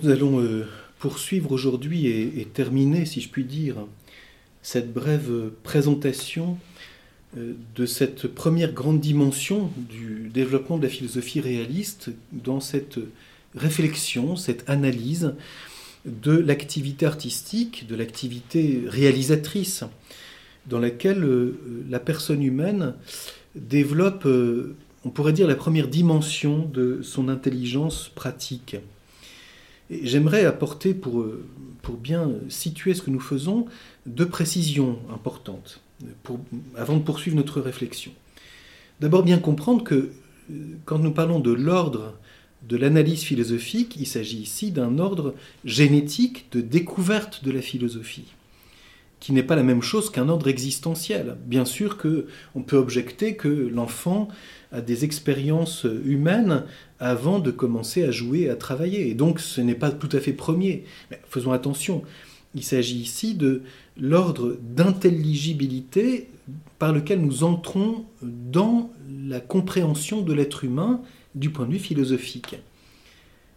Nous allons euh, poursuivre aujourd'hui et, terminer, si je puis dire, cette brève présentation euh, de cette première grande dimension du développement de la philosophie réaliste dans cette réflexion, cette analyse de l'activité artistique, de l'activité réalisatrice, dans laquelle euh, la personne humaine développe, on pourrait dire, la première dimension de son intelligence pratique. J'aimerais apporter, pour, euh, pour bien situer ce que nous faisons, deux précisions importantes avant de poursuivre notre réflexion. D'abord, bien comprendre que euh, quand nous parlons de l'ordre de l'analyse philosophique, il s'agit ici d'un ordre génétique de découverte de la philosophie, qui n'est pas la même chose qu'un ordre existentiel. Bien sûr qu'on peut objecter que l'enfant a des expériences humaines avant de commencer à jouer, à travailler. Et donc ce n'est pas tout à fait premier. Mais faisons attention. Il s'agit ici de l'ordre d'intelligibilité par lequel nous entrons dans la compréhension de l'être humain du point de vue philosophique.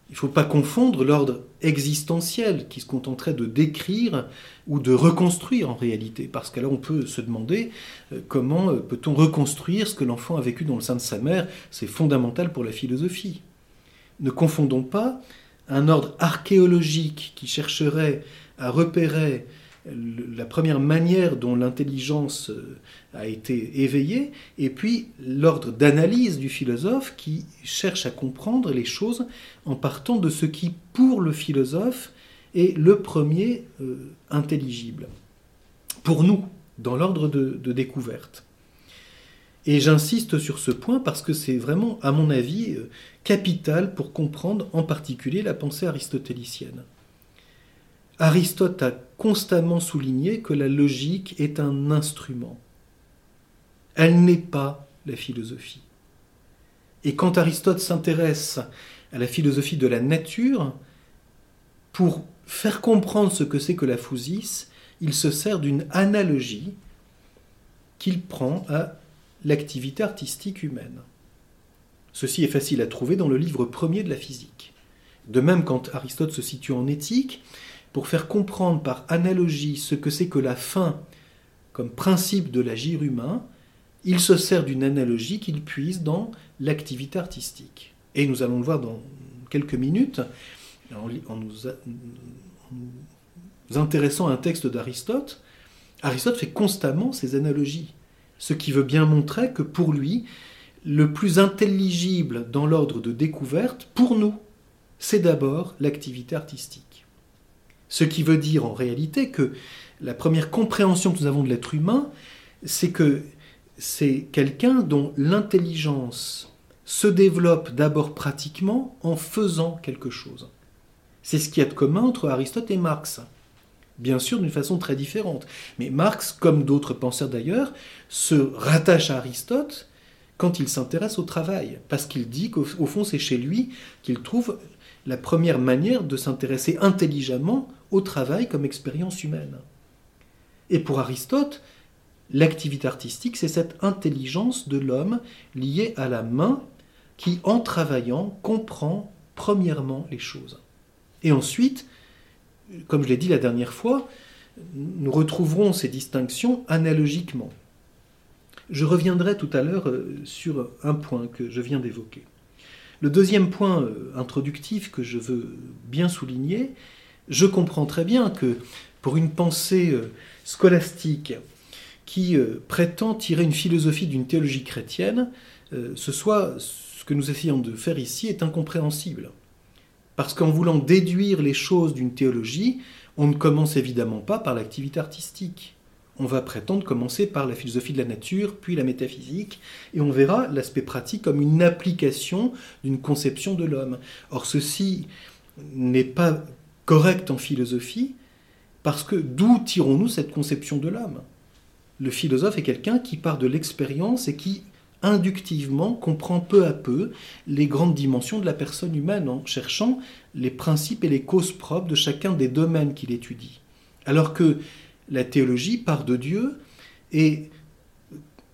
Il ne faut pas confondre l'ordre existentiel qui se contenterait de décrire ou de reconstruire en réalité, parce qu'alors on peut se demander euh, comment euh, peut-on reconstruire ce que l'enfant a vécu dans le sein de sa mère, c'est fondamental pour la philosophie. Ne confondons pas un ordre archéologique qui chercherait à repérer la première manière dont l'intelligence euh, a été éveillée, et puis l'ordre d'analyse du philosophe qui cherche à comprendre les choses en partant de ce qui, pour le philosophe, est le premier euh, intelligible. Pour nous, dans l'ordre de, découverte. Et j'insiste sur ce point parce que c'est vraiment, à mon avis, euh, capital pour comprendre en particulier la pensée aristotélicienne. Aristote a constamment souligné que la logique est un instrument. Elle n'est pas la philosophie. Et quand Aristote s'intéresse à la philosophie de la nature, pour faire comprendre ce que c'est que la phousis, il se sert d'une analogie qu'il prend à l'activité artistique humaine. Ceci est facile à trouver dans le livre premier de la physique. De même, quand Aristote se situe en éthique, pour faire comprendre par analogie ce que c'est que la fin comme principe de l'agir humain, il se sert d'une analogie qu'il puise dans l'activité artistique. Et nous allons le voir dans quelques minutes, en, nous, intéressant à un texte d'Aristote. Aristote fait constamment ces analogies, ce qui veut bien montrer que pour lui, le plus intelligible dans l'ordre de découverte, pour nous, c'est d'abord l'activité artistique. Ce qui veut dire en réalité que la première compréhension que nous avons de l'être humain, c'est que c'est quelqu'un dont l'intelligence se développe d'abord pratiquement en faisant quelque chose. C'est ce qui y a de commun entre Aristote et Marx. Bien sûr, d'une façon très différente. Mais Marx, comme d'autres penseurs d'ailleurs, se rattache à Aristote quand il s'intéresse au travail, parce qu'il dit qu'au fond c'est chez lui qu'il trouve la première manière de s'intéresser intelligemment au travail comme expérience humaine. Et pour Aristote, l'activité artistique, c'est cette intelligence de l'homme liée à la main qui, en travaillant, comprend premièrement les choses. Et ensuite, comme je l'ai dit la dernière fois, nous retrouverons ces distinctions analogiquement. Je reviendrai tout à l'heure euh, sur un point que je viens d'évoquer. Le deuxième point euh, introductif que je veux bien souligner, je comprends très bien que pour une pensée euh, scolastique qui euh, prétend tirer une philosophie d'une théologie chrétienne, ce soit ce que nous essayons de faire ici est incompréhensible. Parce qu'en voulant déduire les choses d'une théologie, on ne commence évidemment pas par l'activité artistique on va prétendre commencer par la philosophie de la nature, puis la métaphysique, et on verra l'aspect pratique comme une application d'une conception de l'homme. Or, ceci n'est pas correct en philosophie, parce que d'où tirons-nous cette conception de l'homme? Le philosophe est quelqu'un qui part de l'expérience et qui inductivement comprend peu à peu les grandes dimensions de la personne humaine en cherchant les principes et les causes propres de chacun des domaines qu'il étudie. Alors que la théologie part de Dieu et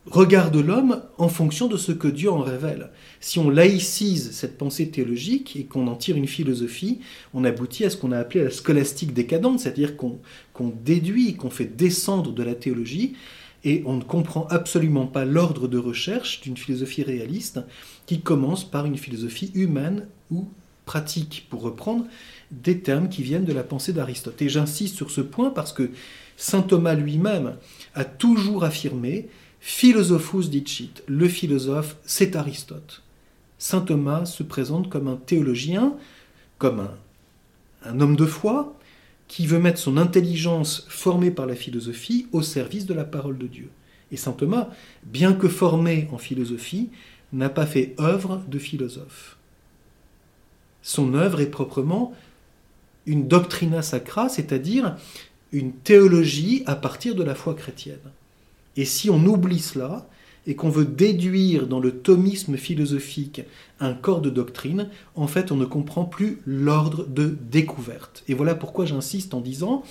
regarde l'homme en fonction de ce que Dieu en révèle. Si on laïcise cette pensée théologique et qu'on en tire une philosophie, on aboutit à ce qu'on a appelé la scolastique décadente, c'est-à-dire qu'on déduit, qu'on fait descendre de la théologie, et on ne comprend absolument pas l'ordre de recherche d'une philosophie réaliste qui commence par une philosophie humaine ou pratique, pour reprendre des termes qui viennent de la pensée d'Aristote. Et j'insiste sur ce point parce que Saint Thomas lui-même a toujours affirmé Philosophus dicit, le philosophe, c'est Aristote. Saint Thomas se présente comme un théologien, comme un, homme de foi, qui veut mettre son intelligence formée par la philosophie au service de la parole de Dieu. Et saint Thomas, bien que formé en philosophie, n'a pas fait œuvre de philosophe. Son œuvre est proprement une doctrina sacra, c'est-à-dire une théologie à partir de la foi chrétienne. Et si on oublie cela, et qu'on veut déduire dans le thomisme philosophique un corps de doctrine, en fait on ne comprend plus l'ordre de découverte. Et voilà pourquoi j'insiste en disant,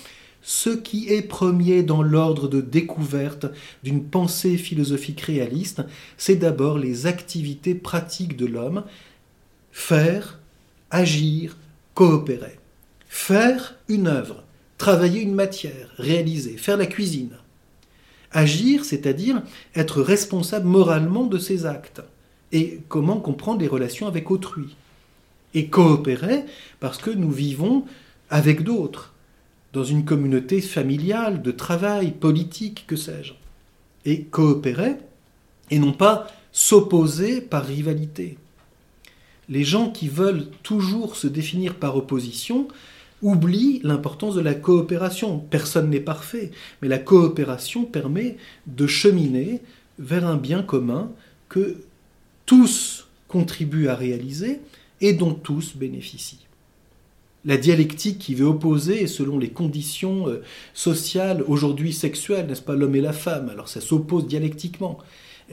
ce qui est premier dans l'ordre de découverte d'une pensée philosophique réaliste, c'est d'abord les activités pratiques de l'homme, faire, agir, coopérer. Faire une œuvre, travailler une matière, réaliser, faire la cuisine, Agir, c'est-à-dire être responsable moralement de ses actes. Et comment comprendre les relations avec autrui. Et coopérer parce que nous vivons avec d'autres, dans une communauté familiale, de travail, politique, que sais-je. Et coopérer, et non pas s'opposer par rivalité. Les gens qui veulent toujours se définir par opposition oublie l'importance de la coopération. Personne n'est parfait, mais la coopération permet de cheminer vers un bien commun que tous contribuent à réaliser et dont tous bénéficient. La dialectique qui veut opposer, selon les conditions euh, sociales, aujourd'hui sexuelles, n'est-ce pas, l'homme et la femme, alors ça s'oppose dialectiquement.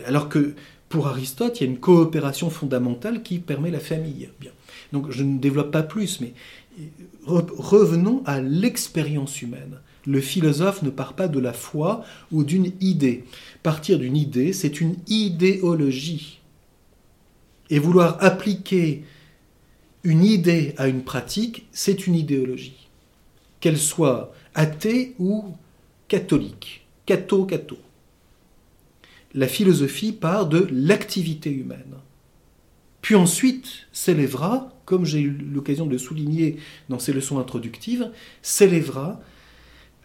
Alors que pour Aristote, il y a une coopération fondamentale qui permet la famille. Bien. Donc je ne développe pas plus, mais revenons à l'expérience humaine. Le philosophe ne part pas de la foi ou d'une idée. Partir d'une idée, c'est une idéologie. Et vouloir appliquer une idée à une pratique, c'est une idéologie. Qu'elle soit athée ou catholique. Catho-catho. La philosophie part de l'activité humaine. Puis ensuite s'élèvera comme j'ai eu l'occasion de souligner dans ces leçons introductives, s'élèvera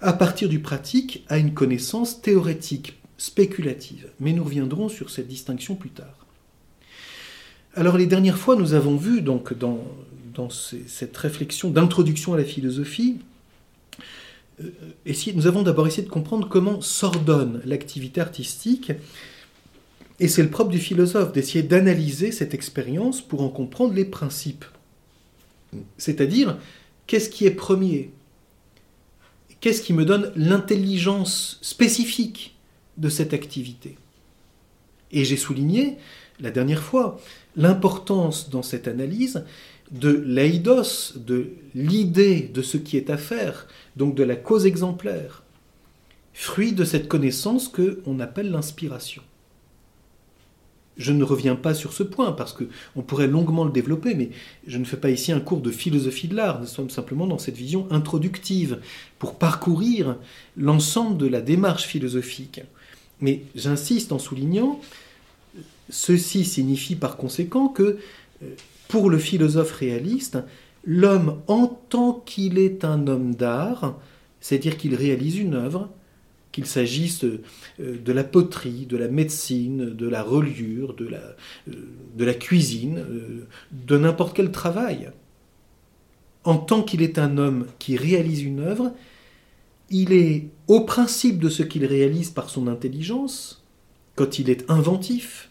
à partir du pratique à une connaissance théorétique, spéculative. Mais nous reviendrons sur cette distinction plus tard. Alors les dernières fois, nous avons vu donc dans, cette réflexion d'introduction à la philosophie, euh, nous avons d'abord essayé de comprendre comment s'ordonne l'activité artistique et c'est le propre du philosophe d'essayer d'analyser cette expérience pour en comprendre les principes. C'est-à-dire, qu'est-ce qui est premier? Qu'est-ce qui me donne l'intelligence spécifique de cette activité? Et j'ai souligné, la dernière fois, l'importance dans cette analyse de l'eidos, de l'idée de ce qui est à faire, donc de la cause exemplaire, fruit de cette connaissance que on appelle l'inspiration. Je ne reviens pas sur ce point parce qu'on pourrait longuement le développer, mais je ne fais pas ici un cours de philosophie de l'art. Nous sommes simplement dans cette vision introductive pour parcourir l'ensemble de la démarche philosophique. Mais j'insiste en soulignant, ceci signifie par conséquent que euh, pour le philosophe réaliste, l'homme en tant qu'il est un homme d'art, c'est-à-dire qu'il réalise une œuvre, qu'il s'agisse euh, de la poterie, de la médecine, de la reliure, de la, euh, cuisine, euh, de n'importe quel travail. En tant qu'il est un homme qui réalise une œuvre, il est au principe de ce qu'il réalise par son intelligence, quand il est inventif,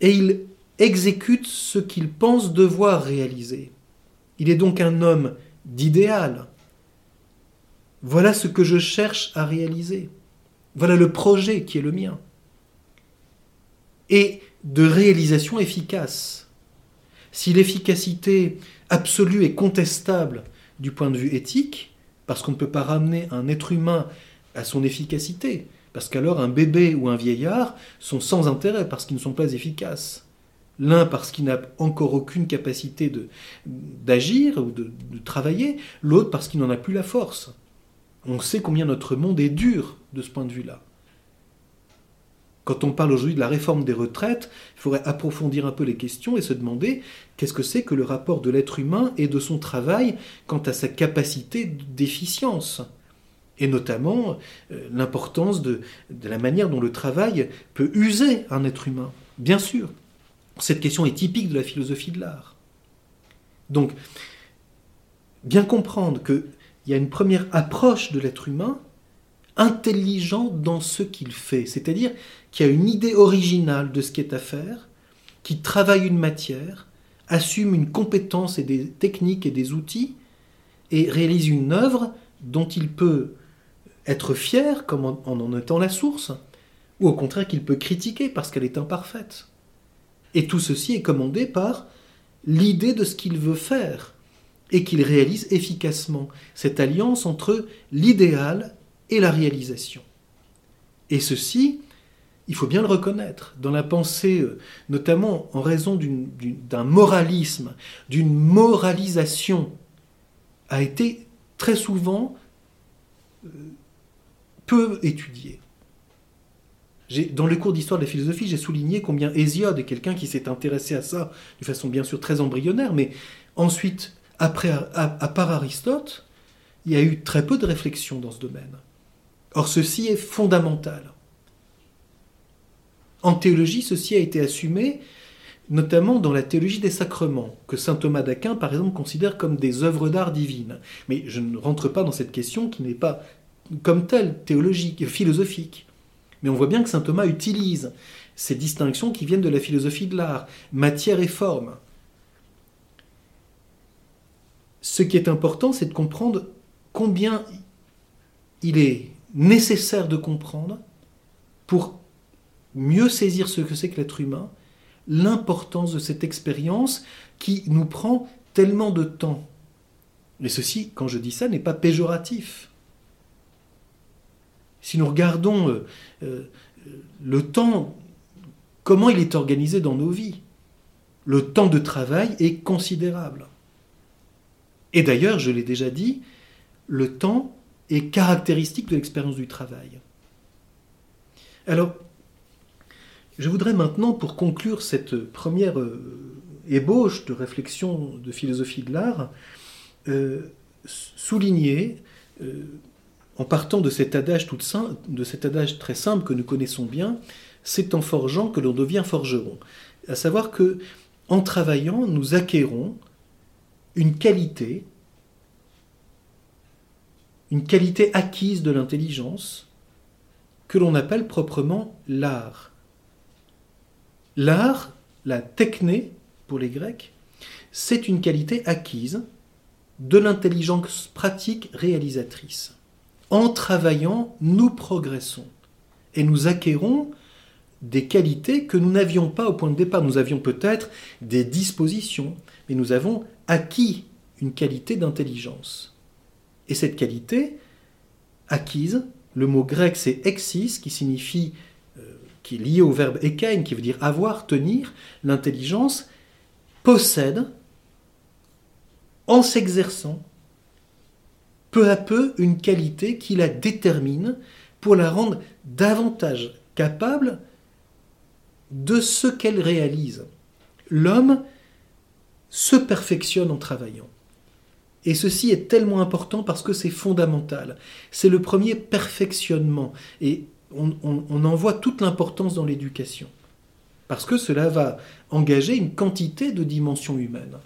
et il exécute ce qu'il pense devoir réaliser. Il est donc un homme d'idéal, voilà ce que je cherche à réaliser. Voilà le projet qui est le mien. Et de réalisation efficace. Si l'efficacité absolue est contestable du point de vue éthique, parce qu'on ne peut pas ramener un être humain à son efficacité, Parce qu'alors un bébé ou un vieillard sont sans intérêt parce qu'ils ne sont pas efficaces. L'un parce qu'il n'a encore aucune capacité d'agir ou de, de travailler, l'autre parce qu'il n'en a plus la force. On sait combien notre monde est dur de ce point de vue-là. Quand on parle aujourd'hui de la réforme des retraites, il faudrait approfondir un peu les questions et se demander qu'est-ce que c'est que le rapport de l'être humain et de son travail quant à sa capacité d'efficience et notamment euh, l'importance de, la manière dont le travail peut user un être humain. Bien sûr, cette question est typique de la philosophie de l'art. Donc, bien comprendre qu'il y a une première approche de l'être humain intelligent dans ce qu'il fait, c'est-à-dire qui a une idée originale de ce qui est à faire, qui travaille une matière, assume une compétence et des techniques et des outils, et réalise une œuvre dont il peut être fier comme en en étant la source, ou au contraire qu'il peut critiquer parce qu'elle est imparfaite. Et tout ceci est commandé par l'idée de ce qu'il veut faire, et qu'il réalise efficacement cette alliance entre l'idéal et la réalisation. Et ceci, il faut bien le reconnaître, dans la pensée, euh, notamment en raison d'un moralisme, d'une moralisation, a été très souvent euh, peu étudié. Dans le cours d'histoire de la philosophie, j'ai souligné combien Hésiode est quelqu'un qui s'est intéressé à ça de façon bien sûr très embryonnaire, mais ensuite, après, à part Aristote, il y a eu très peu de réflexion dans ce domaine. Or, ceci est fondamental. En théologie, ceci a été assumé notamment dans la théologie des sacrements, que saint Thomas d'Aquin, par exemple, considère comme des œuvres d'art divines. Mais je ne rentre pas dans cette question qui n'est pas comme telle théologique, philosophique. Mais on voit bien que saint Thomas utilise ces distinctions qui viennent de la philosophie de l'art, matière et forme. Ce qui est important, c'est de comprendre combien il est nécessaire de comprendre pour mieux saisir ce que c'est que l'être humain, l'importance de cette expérience qui nous prend tellement de temps. Et ceci, quand je dis ça, n'est pas péjoratif. Si nous regardons euh, euh, le temps, comment il est organisé dans nos vies, le temps de travail est considérable. Et d'ailleurs, je l'ai déjà dit, le temps est caractéristique de l'expérience du travail. Alors, je voudrais maintenant, pour conclure cette première euh, ébauche de réflexion de philosophie de l'art, euh, souligner, euh, en partant de cet, adage tout de cet adage très simple que nous connaissons bien, c'est en forgeant que l'on devient forgeron. À savoir que, en travaillant, nous acquérons une qualité une qualité acquise de l'intelligence que l'on appelle proprement l'art. L'art, la techné pour les Grecs, c'est une qualité acquise de l'intelligence pratique réalisatrice. En travaillant, nous progressons et nous acquérons des qualités que nous n'avions pas au point de départ. Nous avions peut-être des dispositions, mais nous avons acquis une qualité d'intelligence. Et cette qualité acquise, le mot grec c'est exis, qui signifie, euh, qui est lié au verbe ekein, qui veut dire avoir, tenir, l'intelligence possède, en s'exerçant, peu à peu une qualité qui la détermine pour la rendre davantage capable de ce qu'elle réalise. L'homme se perfectionne en travaillant. Et ceci est tellement important parce que c'est fondamental. C'est le premier perfectionnement. Et on, en voit toute l'importance dans l'éducation. Parce que cela va engager une quantité de dimensions humaines.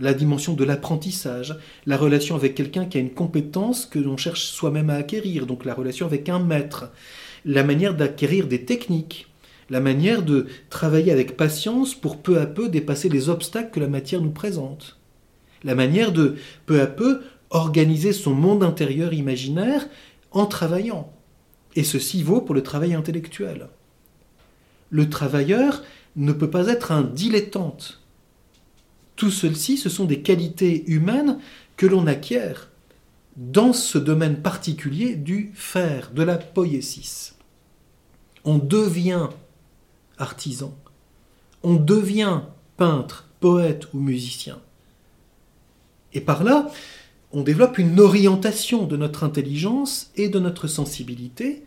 La dimension de l'apprentissage, la relation avec quelqu'un qui a une compétence que l'on cherche soi-même à acquérir, donc la relation avec un maître, la manière d'acquérir des techniques, la manière de travailler avec patience pour peu à peu dépasser les obstacles que la matière nous présente la manière de peu à peu organiser son monde intérieur imaginaire en travaillant. Et ceci vaut pour le travail intellectuel. Le travailleur ne peut pas être un dilettante. Tout ceci, ce sont des qualités humaines que l'on acquiert dans ce domaine particulier du faire, de la poésis. On devient artisan, on devient peintre, poète ou musicien. Et par là, on développe une orientation de notre intelligence et de notre sensibilité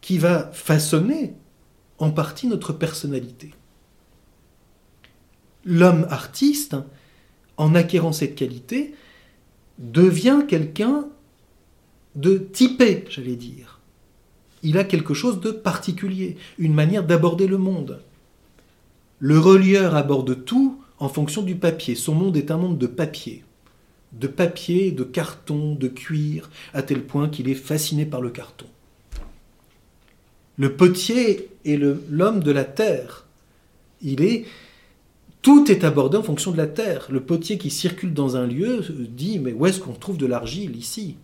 qui va façonner en partie notre personnalité. L'homme artiste, en acquérant cette qualité, devient quelqu'un de typé, j'allais dire. Il a quelque chose de particulier, une manière d'aborder le monde. Le relieur aborde tout en fonction du papier. Son monde est un monde de papier. De papier, de carton, de cuir, à tel point qu'il est fasciné par le carton. Le potier est l'homme de la terre. Il est tout est abordé en fonction de la terre. Le potier qui circule dans un lieu dit mais où est-ce qu'on trouve de l'argile? Ici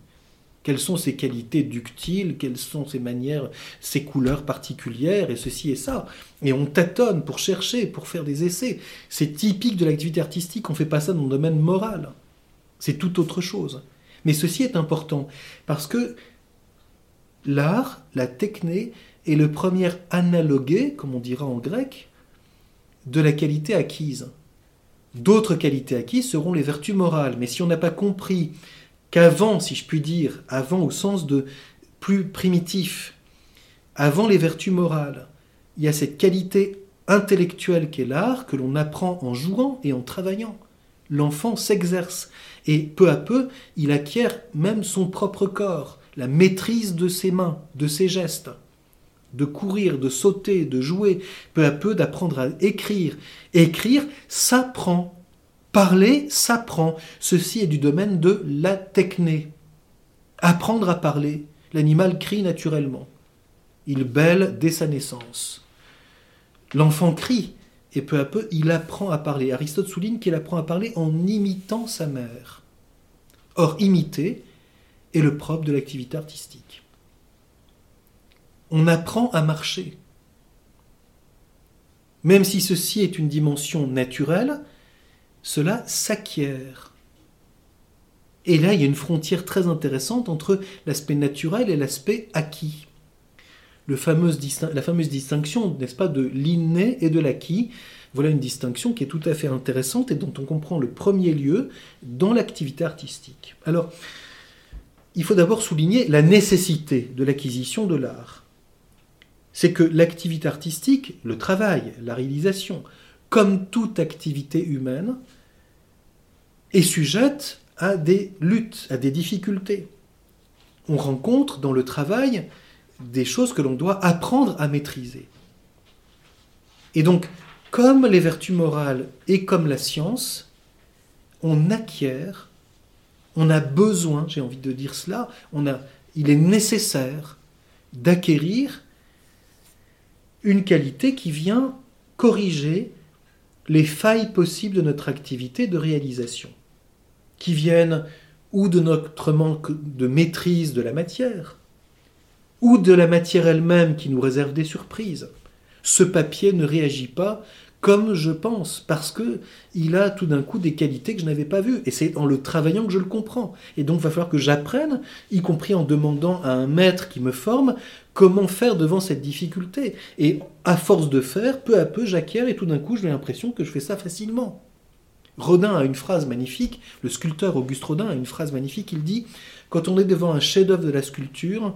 Quelles sont ses qualités ductiles? Quelles sont ses manières, ses couleurs particulières? Et ceci et ça Et on tâtonne pour chercher, pour faire des essais. C'est typique de l'activité artistique. On ne fait pas ça dans le domaine moral. C'est tout autre chose. Mais ceci est important parce que l'art, la techné, est le premier analogué, comme on dira en grec, de la qualité acquise. D'autres qualités acquises seront les vertus morales. Mais si on n'a pas compris qu'avant, si je puis dire, avant au sens de plus primitif, avant les vertus morales, il y a cette qualité intellectuelle qu'est l'art que l'on apprend en jouant et en travaillant. L'enfant s'exerce et peu à peu, il acquiert même son propre corps, la maîtrise de ses mains, de ses gestes de courir, de sauter, de jouer, peu à peu d'apprendre à écrire. Écrire s'apprend. Parler s'apprend. Ceci est du domaine de la techné. Apprendre à parler. L'animal crie naturellement. Il bêle dès sa naissance. L'enfant crie et peu à peu il apprend à parler. Aristote souligne qu'il apprend à parler en imitant sa mère. Or, imiter est le propre de l'activité artistique on apprend à marcher. Même si ceci est une dimension naturelle, cela s'acquiert. Et là, il y a une frontière très intéressante entre l'aspect naturel et l'aspect acquis. la fameuse distinction, n'est-ce pas, de l'inné et de l'acquis. Voilà une distinction qui est tout à fait intéressante et dont on comprend le premier lieu dans l'activité artistique. Alors, il faut d'abord souligner la nécessité de l'acquisition de l'art c'est que l'activité artistique, le travail, la réalisation, comme toute activité humaine, est sujette à des luttes, à des difficultés. On rencontre dans le travail des choses que l'on doit apprendre à maîtriser. Et donc, comme les vertus morales et comme la science, on acquiert, on a besoin, j'ai envie de dire cela, on a, il est nécessaire d'acquérir une qualité qui vient corriger les failles possibles de notre activité de réalisation, qui viennent ou de notre manque de maîtrise de la matière, ou de la matière elle-même qui nous réserve des surprises. Ce papier ne réagit pas comme je pense, parce que il a tout d'un coup des qualités que je n'avais pas vues. Et c'est en le travaillant que je le comprends. Et donc, il va falloir que j'apprenne, y compris en demandant à un maître qui me forme, comment faire devant cette difficulté. Et à force de faire, peu à peu, j'acquiers et tout d'un coup, j'ai l'impression que je fais ça facilement. Rodin a une phrase magnifique, le sculpteur Auguste Rodin a une phrase magnifique, il dit Quand on est devant un chef-d'œuvre de la sculpture,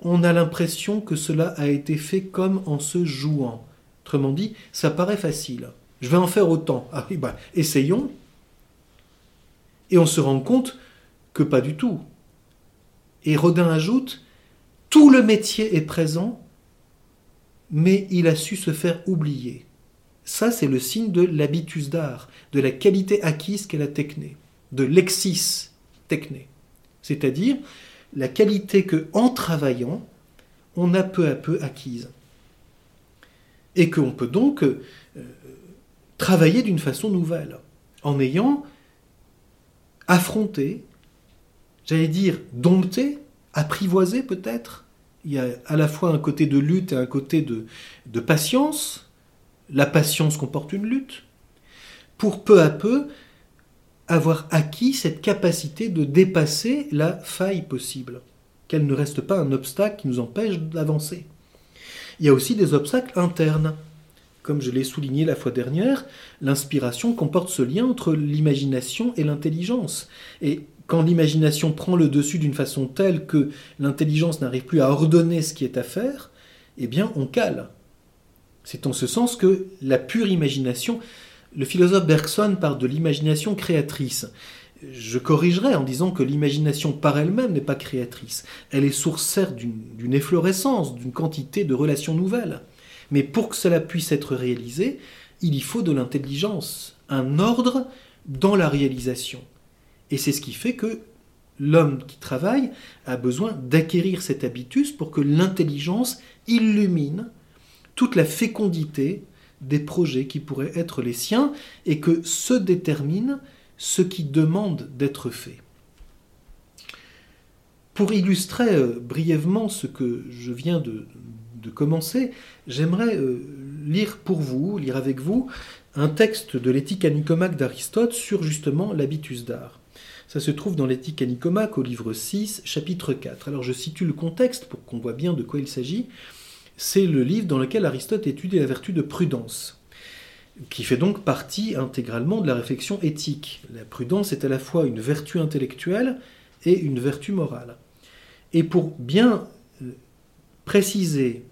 on a l'impression que cela a été fait comme en se jouant. Autrement dit, ça paraît facile. Je vais en faire autant. Ah bah, essayons. Et on se rend compte que pas du tout. Et Rodin ajoute, tout le métier est présent, mais il a su se faire oublier. Ça, c'est le signe de l'habitus d'art, de la qualité acquise qu'est la techné, de l'exis techné. C'est-à-dire la qualité que, en travaillant, on a peu à peu acquise et qu'on peut donc euh, travailler d'une façon nouvelle, en ayant affronté, j'allais dire dompté, apprivoisé peut-être. Il y a à la fois un côté de lutte et un côté de, de patience. La patience comporte une lutte. Pour peu à peu avoir acquis cette capacité de dépasser la faille possible, qu'elle ne reste pas un obstacle qui nous empêche d'avancer. Il y a aussi des obstacles internes. Comme je l'ai souligné la fois dernière, l'inspiration comporte ce lien entre l'imagination et l'intelligence. Et quand l'imagination prend le dessus d'une façon telle que l'intelligence n'arrive plus à ordonner ce qui est à faire, eh bien on cale. C'est en ce sens que la pure imagination, le philosophe Bergson parle de l'imagination créatrice. Je corrigerai en disant que l'imagination par elle-même n'est pas créatrice. Elle est source d'une efflorescence, d'une quantité de relations nouvelles. Mais pour que cela puisse être réalisé, il y faut de l'intelligence, un ordre dans la réalisation. Et c'est ce qui fait que l'homme qui travaille a besoin d'acquérir cet habitus pour que l'intelligence illumine toute la fécondité des projets qui pourraient être les siens et que se détermine ce qui demande d'être fait. Pour illustrer euh, brièvement ce que je viens de, commencer, j'aimerais euh, lire pour vous, lire avec vous, un texte de l'éthique à Nicomaque d'Aristote sur justement l'habitus d'art. Ça se trouve dans l'éthique à Nicomaque au livre 6, chapitre 4. Alors je situe le contexte pour qu'on voit bien de quoi il s'agit. C'est le livre dans lequel Aristote étudie la vertu de prudence, qui fait donc partie intégralement de la réflexion éthique. La prudence est à la fois une vertu intellectuelle et une vertu morale. Et pour bien euh, préciser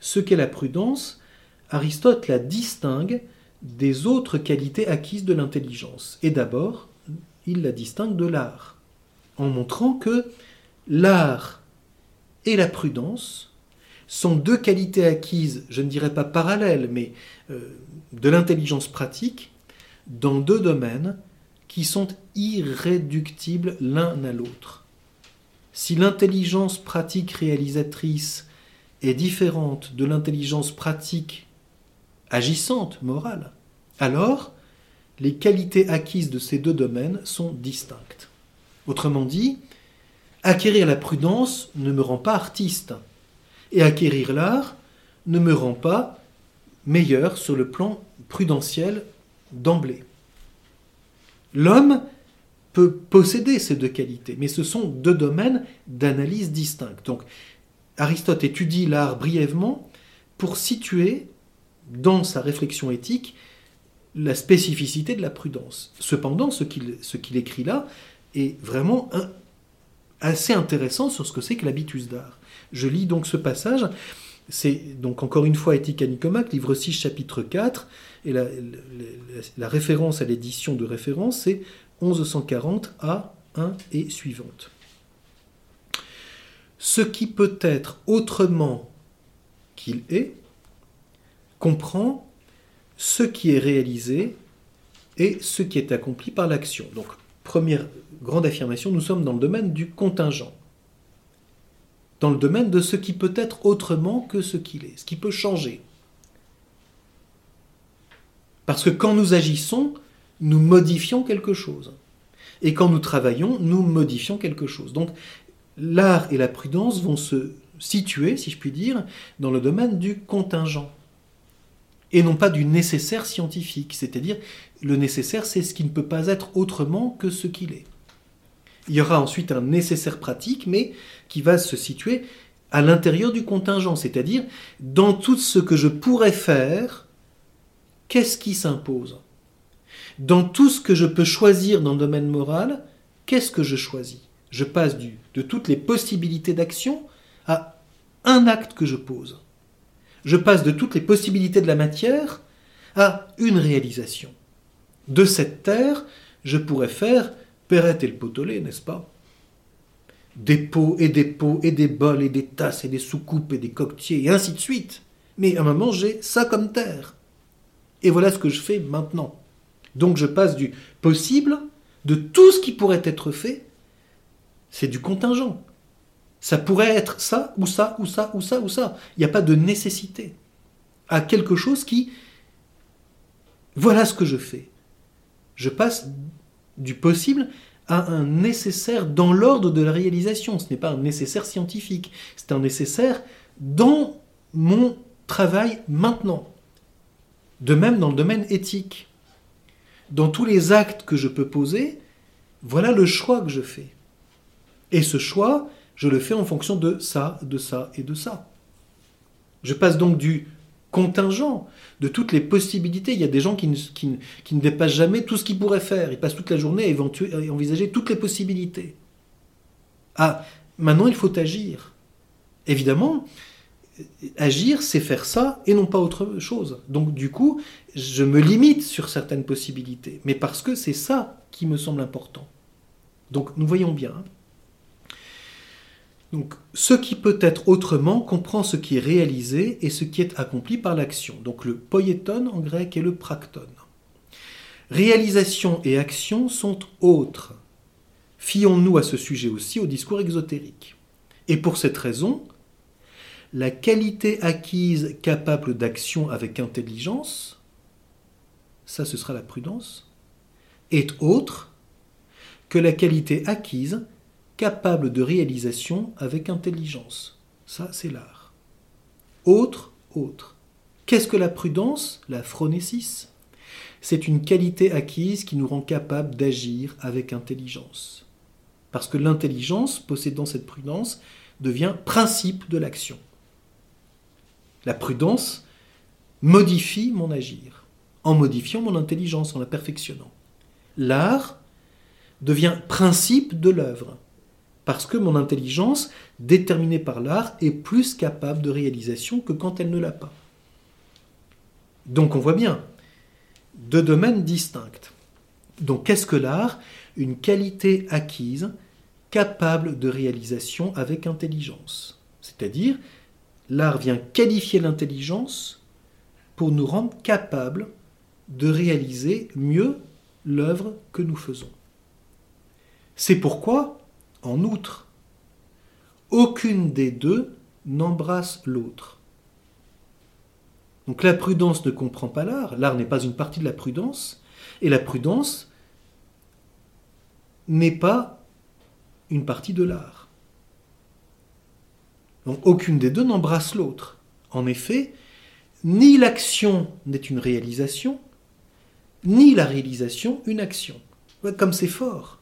ce qu'est la prudence, Aristote la distingue des autres qualités acquises de l'intelligence. Et d'abord, il la distingue de l'art, en montrant que l'art et la prudence sont deux qualités acquises, je ne dirais pas parallèles, mais euh, de l'intelligence pratique, dans deux domaines qui sont irréductibles l'un à l'autre. Si l'intelligence pratique réalisatrice est différente de l'intelligence pratique agissante, morale, alors les qualités acquises de ces deux domaines sont distinctes. Autrement dit, acquérir la prudence ne me rend pas artiste, et acquérir l'art ne me rend pas meilleur sur le plan prudentiel d'emblée. L'homme peut posséder ces deux qualités, mais ce sont deux domaines d'analyse distincts. Donc Aristote étudie l'art brièvement pour situer dans sa réflexion éthique la spécificité de la prudence. Cependant, ce qu'il écrit là est vraiment assez intéressant sur ce que c'est que l'habitus d'art. Je lis donc ce passage. C'est donc encore une fois Éthique à Nicomaque, livre 6, chapitre 4, et la, référence à l'édition de référence, c'est 1140 A 1 et suivante. Ce qui peut être autrement qu'il est comprend ce qui est réalisé et ce qui est accompli par l'action. Donc, première grande affirmation, nous sommes dans le domaine du contingent, dans le domaine de ce qui peut être autrement que ce qu'il est, ce qui peut changer. Parce que quand nous agissons, nous modifions quelque chose. Et quand nous travaillons, nous modifions quelque chose. Donc l'art et la prudence vont se situer, si je puis dire, dans le domaine du contingent et non pas du nécessaire scientifique, c'est-à-dire le nécessaire, c'est ce qui ne peut pas être autrement que ce qu'il est. Il y aura ensuite un nécessaire pratique, mais qui va se situer à l'intérieur du contingent, c'est-à-dire dans tout ce que je pourrais faire, qu'est-ce qui s'impose? Dans tout ce que je peux choisir dans le domaine moral, qu'est-ce que je choisis? Je passe de toutes les possibilités d'action à un acte que je pose. Je passe de toutes les possibilités de la matière à une réalisation. De cette terre, je pourrais faire Perrette et le potolet, n'est-ce pas? Des pots et des pots et des bols et des tasses et des soucoupes et des coquetiers et ainsi de suite. Mais à un moment, j'ai ça comme terre. Et voilà ce que je fais maintenant. Donc je passe du possible, de tout ce qui pourrait être fait, c'est du contingent. Ça pourrait être ça, ou ça, ou ça, ou ça, ou ça. Il n'y a pas de nécessité à quelque chose qui... Voilà ce que je fais. Je passe du possible à un nécessaire dans l'ordre de la réalisation. Ce n'est pas un nécessaire scientifique, c'est un nécessaire dans mon travail maintenant. De même dans le domaine éthique. Dans tous les actes que je peux poser, Voilà le choix que je fais. Et ce choix, je le fais en fonction de ça, de ça et de ça. Je passe donc du contingent, de toutes les possibilités. Il y a des gens qui ne, dépassent jamais tout ce qu'ils pourraient faire. Ils passent toute la journée à, envisager toutes les possibilités. Ah, maintenant il faut agir. Évidemment, agir, c'est faire ça et non pas autre chose. Donc du coup, je me limite sur certaines possibilités, mais parce que c'est ça qui me semble important. Donc nous voyons bien. Donc ce qui peut être autrement comprend ce qui est réalisé et ce qui est accompli par l'action. Donc le poieton en grec et le practon. Réalisation et action sont autres. Fions-nous à ce sujet aussi au discours exotérique. Et pour cette raison, la qualité acquise capable d'action avec intelligence, ça ce sera la prudence, est autre que la qualité acquise capable de réalisation avec intelligence. Ça c'est l'art. Autre, autre. Qu'est-ce que la prudence? La phronésis C'est une qualité acquise qui nous rend capable d'agir avec intelligence. Parce que l'intelligence, possédant cette prudence, devient principe de l'action. La prudence modifie mon agir, en modifiant mon intelligence, en la perfectionnant. L'art devient principe de l'œuvre, parce que mon intelligence, déterminée par l'art, est plus capable de réalisation que quand elle ne l'a pas. Donc on voit bien, deux domaines distincts. Donc qu'est-ce que l'art? Une qualité acquise, capable de réalisation avec intelligence. C'est-à-dire L'art vient qualifier l'intelligence pour nous rendre capables de réaliser mieux l'œuvre que nous faisons. C'est pourquoi, en outre, aucune des deux n'embrasse l'autre. Donc la prudence ne comprend pas l'art, l'art n'est pas une partie de la prudence, et la prudence n'est pas une partie de l'art. Donc aucune des deux n'embrasse l'autre. En effet, ni l'action n'est une réalisation, ni la réalisation une action. Comme c'est fort.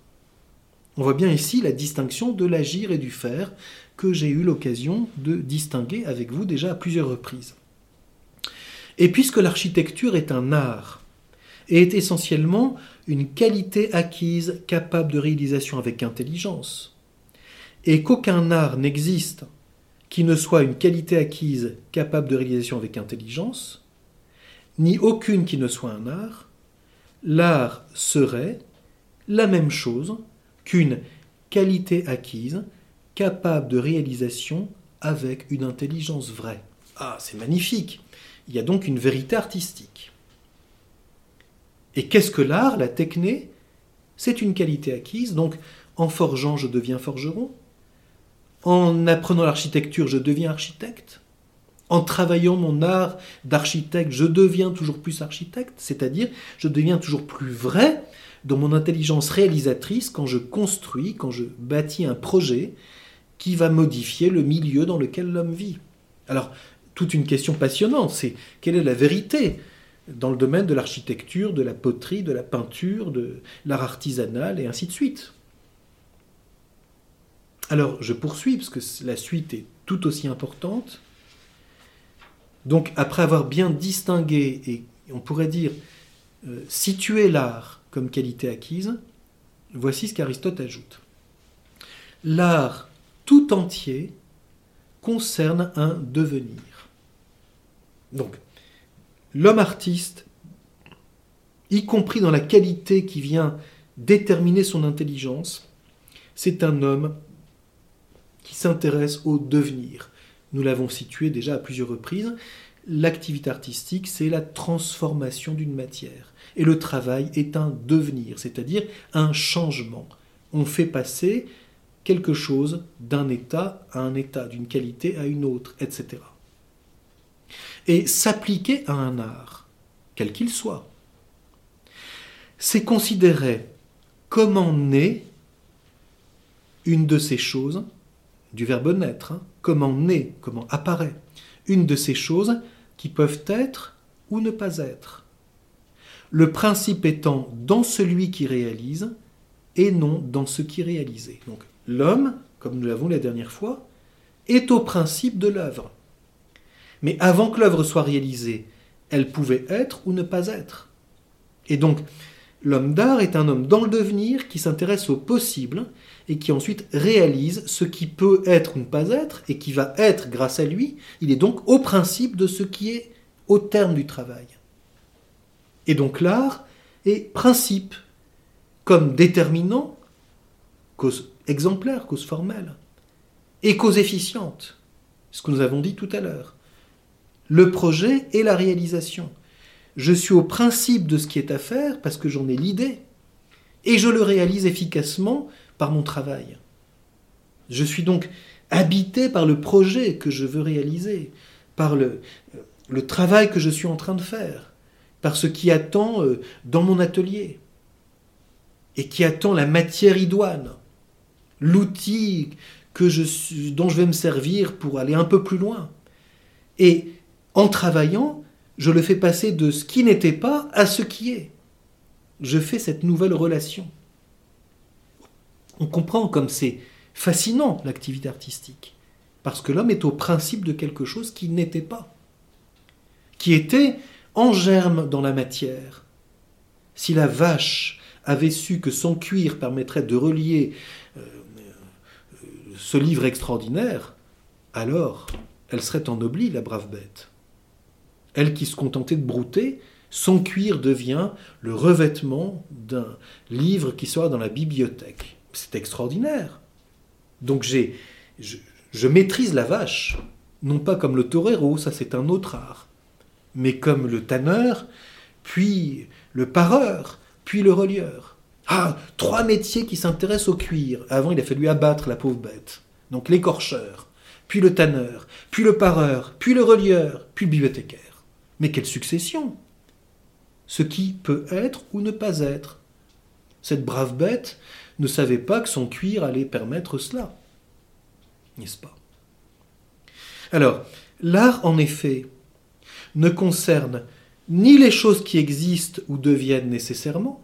On voit bien ici la distinction de l'agir et du faire que j'ai eu l'occasion de distinguer avec vous déjà à plusieurs reprises. Et puisque l'architecture est un art, et est essentiellement une qualité acquise capable de réalisation avec intelligence, et qu'aucun art n'existe qui ne soit une qualité acquise capable de réalisation avec intelligence, ni aucune qui ne soit un art, l'art serait la même chose qu'une qualité acquise capable de réalisation avec une intelligence vraie. Ah, c'est magnifique. Il y a donc une vérité artistique. Et qu'est-ce que l'art, la techné? C'est une qualité acquise. Donc, en forgeant, je deviens forgeron. En apprenant l'architecture, je deviens architecte. En travaillant mon art d'architecte, je deviens toujours plus architecte, c'est-à-dire je deviens toujours plus vrai dans mon intelligence réalisatrice quand je construis, quand je bâtis un projet qui va modifier le milieu dans lequel l'homme vit. Alors, toute une question passionnante, c'est quelle est la vérité dans le domaine de l'architecture, de la poterie, de la peinture, de l'art artisanal et ainsi de suite. Alors, je poursuis, parce que la suite est tout aussi importante. Donc, après avoir bien distingué, et on pourrait dire euh, situé l'art qualité acquise, voici ce qu'Aristote ajoute. L'art tout entier concerne un devenir. Donc, l'homme artiste, y compris dans la qualité qui vient déterminer son intelligence, c'est un homme qui s'intéresse au devenir. Nous l'avons situé déjà à plusieurs reprises. L'activité artistique, c'est la transformation d'une matière. Et le travail est un devenir, c'est-à-dire un changement. On fait passer quelque chose d'un état à un état, d'une qualité à une autre, etc. Et s'appliquer à un art, quel qu'il soit, c'est considérer comment naît une de ces choses du verbe naître, hein. comment naît, comment apparaît, une de ces choses qui peuvent être ou ne pas être. Le principe étant dans celui qui réalise et non dans ce qui réalisé. Donc l'homme, comme nous l'avons la dernière fois, est au principe de l'œuvre. Mais avant que l'œuvre soit réalisée, elle pouvait être ou ne pas être. Et donc, l'homme d'art est un homme dans le devenir qui s'intéresse au possible et qui ensuite réalise ce qui peut être ou ne pas être et qui va être grâce à lui. Il est donc au principe de ce qui est au terme du travail. Et donc l'art est principe, comme déterminant, cause exemplaire, cause formelle, et cause efficiente, ce que nous avons dit tout à l'heure. Le projet et la réalisation. Je suis au principe de ce qui est à faire parce que j'en ai l'idée, et je le réalise efficacement par mon travail. Je suis donc habité par le projet que je veux réaliser, par le, le travail que je suis en train de faire, par ce qui attend euh, dans mon atelier, et qui attend la matière idoine, l'outil dont je vais me servir pour aller un peu plus loin. Et en travaillant, je le fais passer de ce qui n'était pas à ce qui est. Je fais cette nouvelle relation. On comprend comme c'est fascinant l'activité artistique, parce que l'homme est au principe de quelque chose qui n'était pas, qui était en germe dans la matière. Si la vache avait su que son cuir permettrait de relier euh, euh, ce livre extraordinaire, alors elle serait ennoblie, la brave bête. Elle qui se contentait de brouter, son cuir devient le revêtement d'un livre qui sera dans la bibliothèque. C'est extraordinaire. Donc j'ai, je, je, maîtrise la vache, non pas comme le torero, ça c'est un autre art, mais comme le tanneur, puis le pareur, puis le relieur. Ah, trois métiers qui s'intéressent au cuir. Avant, il a fallu abattre la pauvre bête. Donc l'écorcheur, puis le tanneur, puis le pareur, puis le relieur, puis le bibliothécaire. Mais quelle succession Ce qui peut être ou ne pas être. Cette brave bête ne savait pas que son cuir allait permettre cela. N'est-ce pas? Alors, l'art, en effet, ne concerne ni les choses qui existent ou deviennent nécessairement,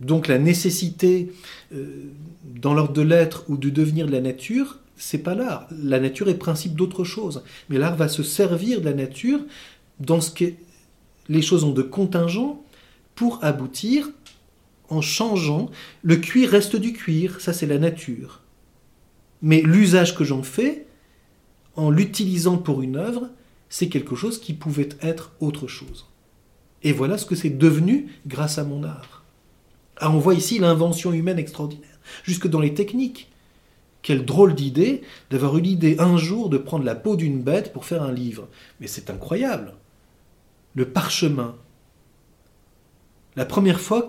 donc la nécessité euh, dans l'ordre de l'être ou du devenir de la nature, c'est pas l'art. La nature est principe d'autre chose. Mais l'art va se servir de la nature dans ce que les choses ont de contingent pour aboutir en changeant. Le cuir reste du cuir, ça c'est la nature. Mais l'usage que j'en fais, en l'utilisant pour une œuvre, c'est quelque chose qui pouvait être autre chose. Et voilà ce que c'est devenu grâce à mon art. Ah, on voit ici l'invention humaine extraordinaire, jusque dans les techniques. Quelle drôle d'idée d'avoir eu l'idée un jour de prendre la peau d'une bête pour faire un livre. Mais c'est incroyable. Le parchemin. La première fois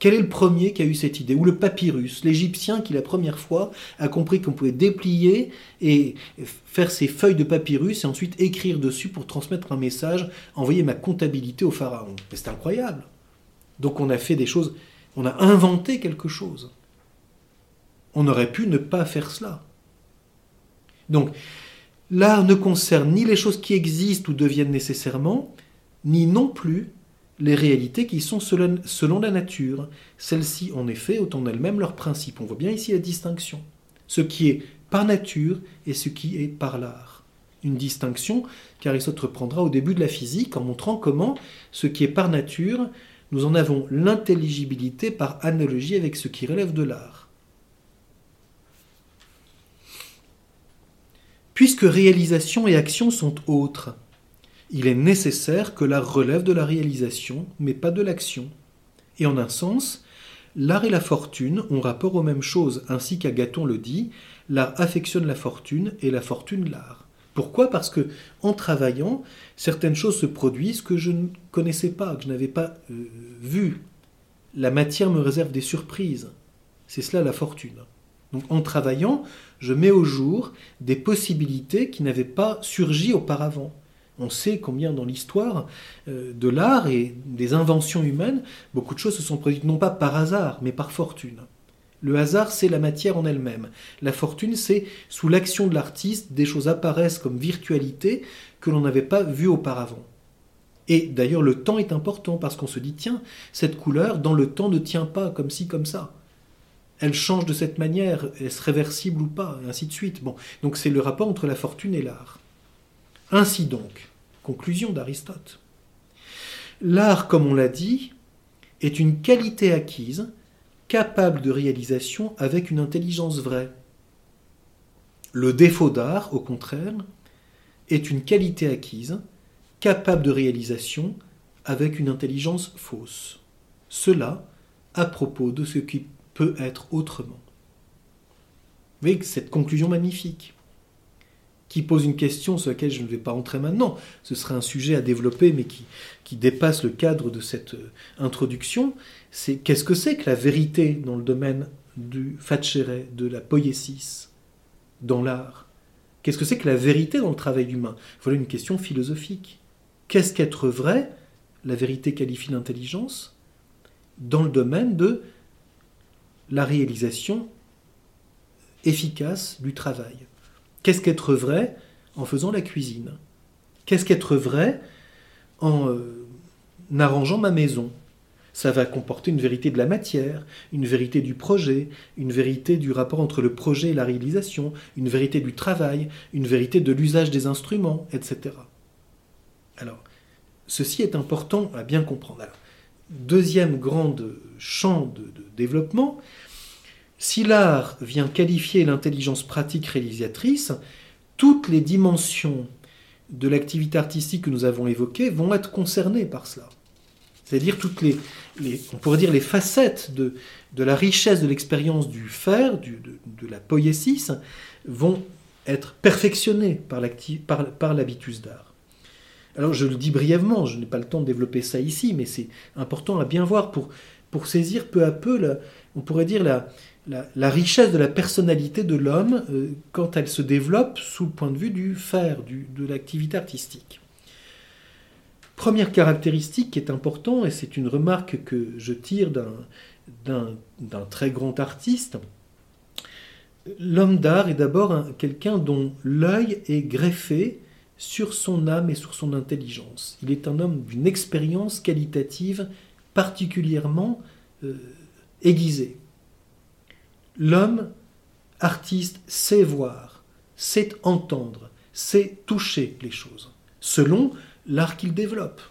quel est le premier qui a eu cette idée? Ou le papyrus, l'Égyptien qui la première fois a compris qu'on pouvait déplier et faire ses feuilles de papyrus et ensuite écrire dessus pour transmettre un message, envoyer ma comptabilité au pharaon. C'est incroyable. Donc on a fait des choses, on a inventé quelque chose. On aurait pu ne pas faire cela. Donc l'art ne concerne ni les choses qui existent ou deviennent nécessairement, ni non plus les réalités qui sont selon la nature. Celles-ci, en effet, ont en elles-mêmes leurs principes. On voit bien ici la distinction. Ce qui est par nature et ce qui est par l'art. Une distinction qu'Aristote reprendra au début de la physique en montrant comment ce qui est par nature, nous en avons l'intelligibilité par analogie avec ce qui relève de l'art. Puisque réalisation et action sont autres, il est nécessaire que l'art relève de la réalisation, mais pas de l'action. Et en un sens, l'art et la fortune ont rapport aux mêmes choses, ainsi qu'Agathon le dit, l'art affectionne la fortune et la fortune l'art. Pourquoi? Parce que en travaillant, certaines choses se produisent que je ne connaissais pas, que je n'avais pas euh, vues. La matière me réserve des surprises. C'est cela la fortune. Donc en travaillant, je mets au jour des possibilités qui n'avaient pas surgi auparavant. On sait combien dans l'histoire euh, de l'art et des inventions humaines, beaucoup de choses se sont produites non pas par hasard, mais par fortune. Le hasard, c'est la matière en elle-même. La fortune, c'est sous l'action de l'artiste, des choses apparaissent comme virtualité que l'on n'avait pas vues auparavant. Et d'ailleurs, le temps est important parce qu'on se dit, tiens, cette couleur, dans le temps, ne tient pas comme ci, comme ça. Elle change de cette manière, est-ce réversible ou pas, et ainsi de suite. Bon, donc c'est le rapport entre la fortune et l'art. Ainsi donc, conclusion d'Aristote. L'art, comme on l'a dit, est une qualité acquise, capable de réalisation avec une intelligence vraie. Le défaut d'art, au contraire, est une qualité acquise, capable de réalisation avec une intelligence fausse. Cela à propos de ce qui peut être autrement. Vous voyez cette conclusion magnifique qui pose une question sur laquelle je ne vais pas entrer maintenant. Ce serait un sujet à développer, mais qui, dépasse le cadre de cette euh, introduction. C'est qu'est-ce que c'est que la vérité dans le domaine du facere, de la poiesis, dans l'art? Qu'est-ce que c'est que la vérité dans le travail humain? Voilà une question philosophique. Qu'est-ce qu'être vrai La vérité qualifie l'intelligence dans le domaine de la réalisation efficace du travail? Qu'est-ce qu'être vrai en faisant la cuisine? Qu'est-ce qu'être vrai en euh, arrangeant ma maison? Ça va comporter une vérité de la matière, une vérité du projet, une vérité du rapport entre le projet et la réalisation, une vérité du travail, une vérité de l'usage des instruments, etc. Alors, ceci est important à bien comprendre. deuxième grand champ de développement, si l'art vient qualifier l'intelligence pratique réalisatrice, toutes les dimensions de l'activité artistique que nous avons évoquées vont être concernées par cela. C'est-à-dire toutes les, on pourrait dire les facettes de, de la richesse de l'expérience du faire, de, la poiesis, vont être perfectionnées par, l'habitus d'art. Alors je le dis brièvement, je n'ai pas le temps de développer ça ici, mais c'est important à bien voir pour, pour saisir peu à peu, on pourrait dire, la, la, richesse de la personnalité de l'homme euh, quand elle se développe sous le point de vue du faire, de l'activité artistique. Première caractéristique qui est importante, et c'est une remarque que je tire d'un très grand artiste, l'homme d'art est d'abord quelqu'un dont l'œil est greffé sur son âme et sur son intelligence. Il est un homme d'une expérience qualitative particulièrement euh, aiguisée. L'homme artiste sait voir, sait entendre, sait toucher les choses, selon l'art qu'il développe.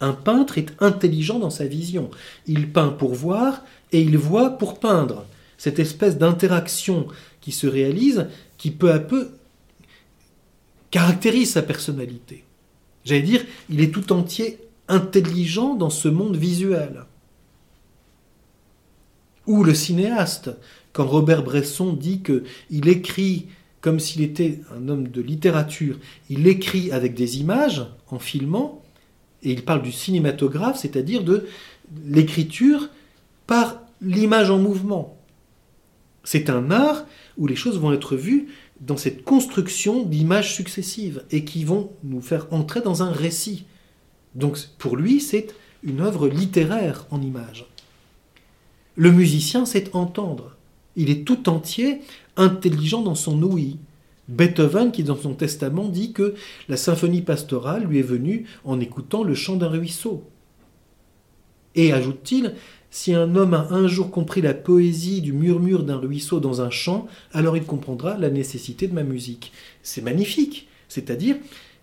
Un peintre est intelligent dans sa vision. Il peint pour voir et il voit pour peindre. Cette espèce d'interaction qui se réalise, qui peu à peu caractérise sa personnalité. J'allais dire, il est tout entier intelligent dans ce monde visuel. Ou le cinéaste quand Robert Bresson dit qu'il écrit comme s'il était un homme de littérature, il écrit avec des images en filmant, et il parle du cinématographe, c'est-à-dire de l'écriture par l'image en mouvement. C'est un art où les choses vont être vues dans cette construction d'images successives et qui vont nous faire entrer dans un récit. Donc pour lui, c'est une œuvre littéraire en images. Le musicien sait entendre. Il est tout entier intelligent dans son ouïe. Beethoven, qui dans son testament dit que la symphonie pastorale lui est venue en écoutant le chant d'un ruisseau. Et ajoute-t-il, si un homme a un jour compris la poésie du murmure d'un ruisseau dans un champ, alors il comprendra la nécessité de ma musique. C'est magnifique, c'est-à-dire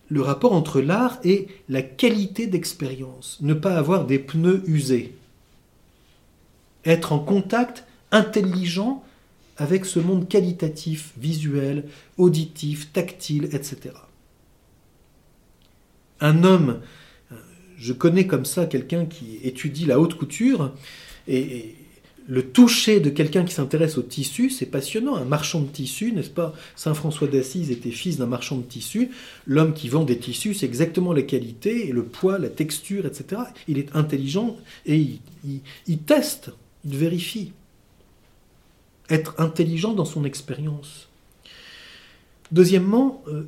le rapport entre l'art et la qualité d'expérience, ne pas avoir des pneus usés, être en contact intelligent avec ce monde qualitatif, visuel, auditif, tactile, etc. Un homme, je connais comme ça quelqu'un qui étudie la haute couture, et, le toucher de quelqu'un qui s'intéresse au tissu, c'est passionnant. Un marchand de tissu, n'est-ce pas? Saint François d'Assise était fils d'un marchand de tissu. L'homme qui vend des tissus, c'est exactement la qualité, et le poids, la texture, etc. Il est intelligent et il teste, il vérifie être intelligent dans son expérience. Deuxièmement, euh,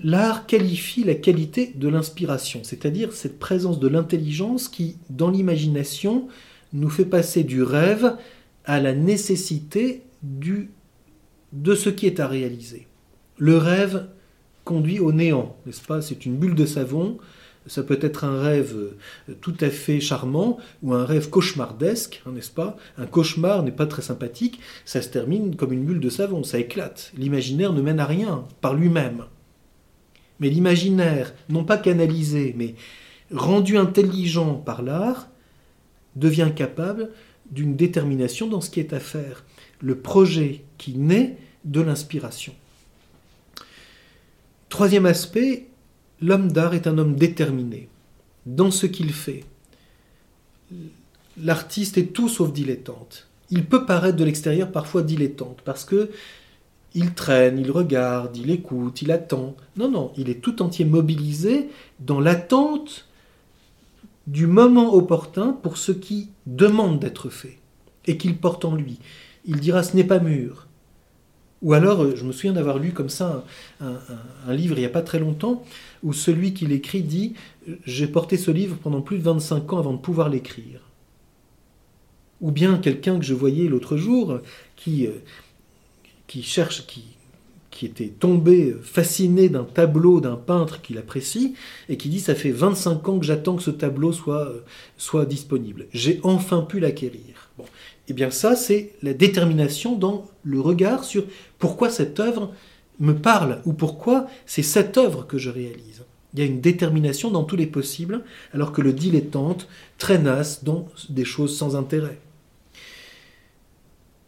l'art qualifie la qualité de l'inspiration, c'est-à-dire cette présence de l'intelligence qui, dans l'imagination, nous fait passer du rêve à la nécessité de ce qui est à réaliser. Le rêve conduit au néant, n'est-ce pas? C'est une bulle de savon, ça peut être un rêve euh, tout à fait charmant ou un rêve cauchemardesque, hein, n'est-ce pas? Un cauchemar n'est pas très sympathique, ça se termine comme une bulle de savon, ça éclate. L'imaginaire ne mène à rien par lui-même. Mais l'imaginaire, non pas canalisé, mais rendu intelligent par l'art, devient capable d'une détermination dans ce qui est à faire. Le projet qui naît de l'inspiration. Troisième aspect, l'homme d'art est un homme déterminé dans ce qu'il fait. L'artiste est tout sauf dilettante. Il peut paraître de l'extérieur parfois dilettante parce que il traîne, il regarde, il écoute, il attend. Non, non, il est tout entier mobilisé dans l'attente du moment opportun pour ce qui demande d'être fait et qu'il porte en lui. Il dira ce n'est pas mûr. Ou alors, je me souviens d'avoir lu comme ça un, livre il n'y a pas très longtemps, où celui qui l'écrit dit J'ai porté ce livre pendant plus de 25 ans avant de pouvoir l'écrire. Ou bien quelqu'un que je voyais l'autre jour qui, euh, cherche, qui, était tombé fasciné d'un tableau d'un peintre qu'il apprécie et qui dit ça fait 25 ans que j'attends que ce tableau soit, soit disponible. J'ai enfin pu l'acquérir. Bon. Eh bien ça, c'est la détermination dans le regard sur pourquoi cette œuvre me parle ou pourquoi c'est cette œuvre que je réalise. Il y a une détermination dans tous les possibles, alors que le dilettante traînasse dans des choses sans intérêt.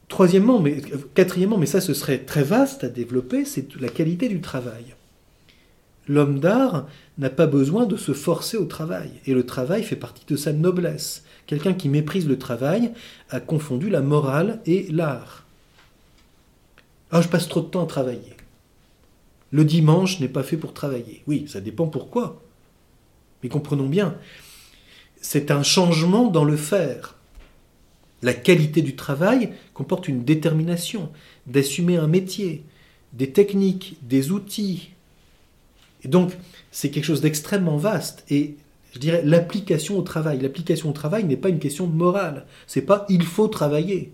Troisièmement, mais quatrièmement, mais ça ce serait très vaste à développer, c'est la qualité du travail. L'homme d'art n'a pas besoin de se forcer au travail, et le travail fait partie de sa noblesse. Quelqu'un qui méprise le travail a confondu la morale et l'art. Ah, je passe trop de temps à travailler. Le dimanche n'est pas fait pour travailler. Oui, ça dépend pourquoi. Mais comprenons bien, c'est un changement dans le faire. La qualité du travail comporte une détermination d'assumer un métier, des techniques, des outils. Et donc, c'est quelque chose d'extrêmement vaste. Et je dirais l'application au travail. L'application au travail n'est pas une question morale. C'est pas il faut travailler.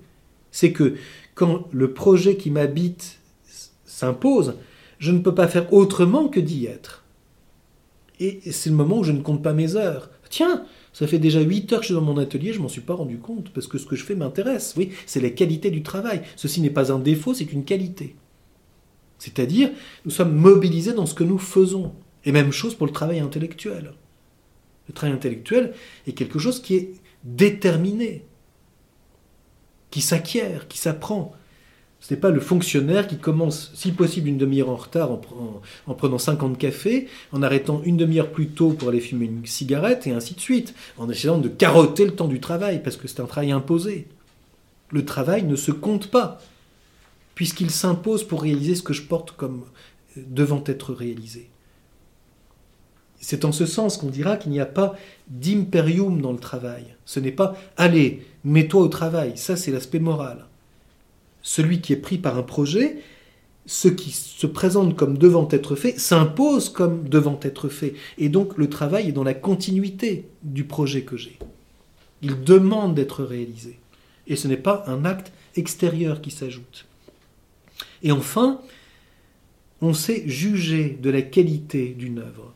C'est que quand le projet qui m'habite s'impose, je ne peux pas faire autrement que d'y être. Et c'est le moment où je ne compte pas mes heures. Tiens, ça fait déjà 8 heures que je suis dans mon atelier, je m'en suis pas rendu compte, parce que ce que je fais m'intéresse. Oui, c'est la qualité du travail. Ceci n'est pas un défaut, c'est une qualité. C'est-à-dire, nous sommes mobilisés dans ce que nous faisons. Et même chose pour le travail intellectuel. Le travail intellectuel est quelque chose qui est déterminé, qui s'acquiert, qui s'apprend. Ce n'est pas le fonctionnaire qui commence, si possible, une demi-heure en retard en, prenant 50 cafés, en arrêtant une demi-heure plus tôt pour aller fumer une cigarette, et ainsi de suite, en essayant de carotter le temps du travail, parce que c'est un travail imposé. Le travail ne se compte pas, puisqu'il s'impose pour réaliser ce que je porte comme euh, devant être réalisé. C'est en ce sens qu'on dira qu'il n'y a pas d'imperium dans le travail. Ce n'est pas allez, mets-toi au travail, ça c'est l'aspect moral celui qui est pris par un projet, ce qui se présente comme devant être fait s'impose comme devant être fait. Et donc le travail est dans la continuité du projet que j'ai. Il demande d'être réalisé. Et ce n'est pas un acte extérieur qui s'ajoute. Et enfin, on sait juger de la qualité d'une œuvre,